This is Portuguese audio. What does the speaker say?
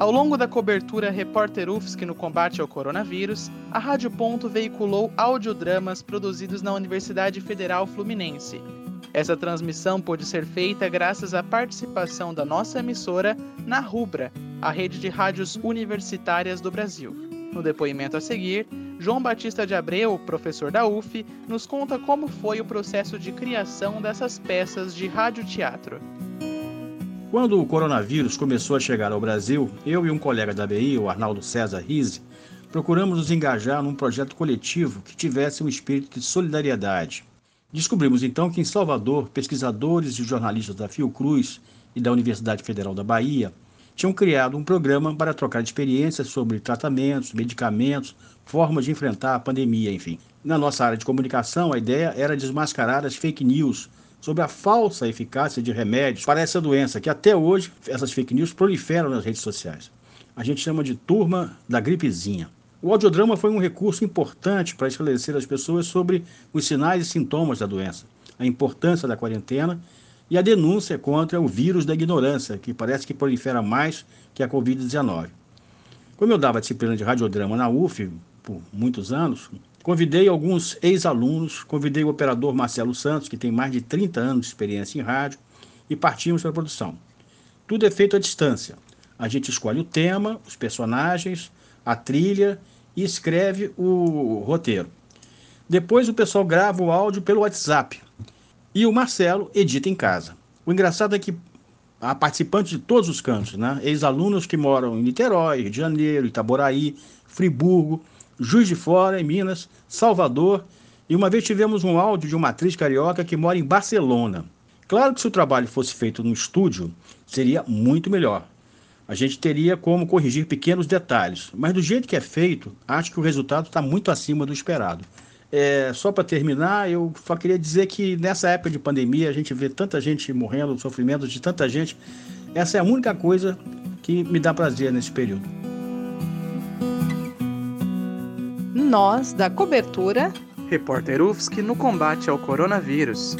Ao longo da cobertura Repórter UFSC no combate ao coronavírus, a Rádio Ponto veiculou audiodramas produzidos na Universidade Federal Fluminense. Essa transmissão pôde ser feita graças à participação da nossa emissora na Rubra, a rede de rádios universitárias do Brasil. No depoimento a seguir, João Batista de Abreu, professor da UF, nos conta como foi o processo de criação dessas peças de radioteatro. Quando o coronavírus começou a chegar ao Brasil, eu e um colega da BI, o Arnaldo César Rise, procuramos nos engajar num projeto coletivo que tivesse um espírito de solidariedade. Descobrimos então que em Salvador, pesquisadores e jornalistas da Fiocruz e da Universidade Federal da Bahia tinham criado um programa para trocar experiências sobre tratamentos, medicamentos, formas de enfrentar a pandemia, enfim. Na nossa área de comunicação, a ideia era desmascarar as fake news sobre a falsa eficácia de remédios para essa doença, que até hoje essas fake news proliferam nas redes sociais. A gente chama de turma da gripezinha. O audiodrama foi um recurso importante para esclarecer as pessoas sobre os sinais e sintomas da doença, a importância da quarentena e a denúncia contra o vírus da ignorância, que parece que prolifera mais que a Covid-19. Como eu dava disciplina de radiodrama na UF por muitos anos, Convidei alguns ex-alunos, convidei o operador Marcelo Santos, que tem mais de 30 anos de experiência em rádio, e partimos para a produção. Tudo é feito à distância. A gente escolhe o tema, os personagens, a trilha e escreve o roteiro. Depois o pessoal grava o áudio pelo WhatsApp e o Marcelo edita em casa. O engraçado é que há participantes de todos os cantos, né? Ex-alunos que moram em Niterói, Rio de Janeiro, Itaboraí, Friburgo, Juiz de Fora, em Minas, Salvador, e uma vez tivemos um áudio de uma atriz carioca que mora em Barcelona. Claro que se o trabalho fosse feito no estúdio, seria muito melhor. A gente teria como corrigir pequenos detalhes, mas do jeito que é feito, acho que o resultado está muito acima do esperado. É, só para terminar, eu só queria dizer que nessa época de pandemia a gente vê tanta gente morrendo, sofrimento de tanta gente. Essa é a única coisa que me dá prazer nesse período. Nós, da cobertura. Repórter UFSC no combate ao coronavírus.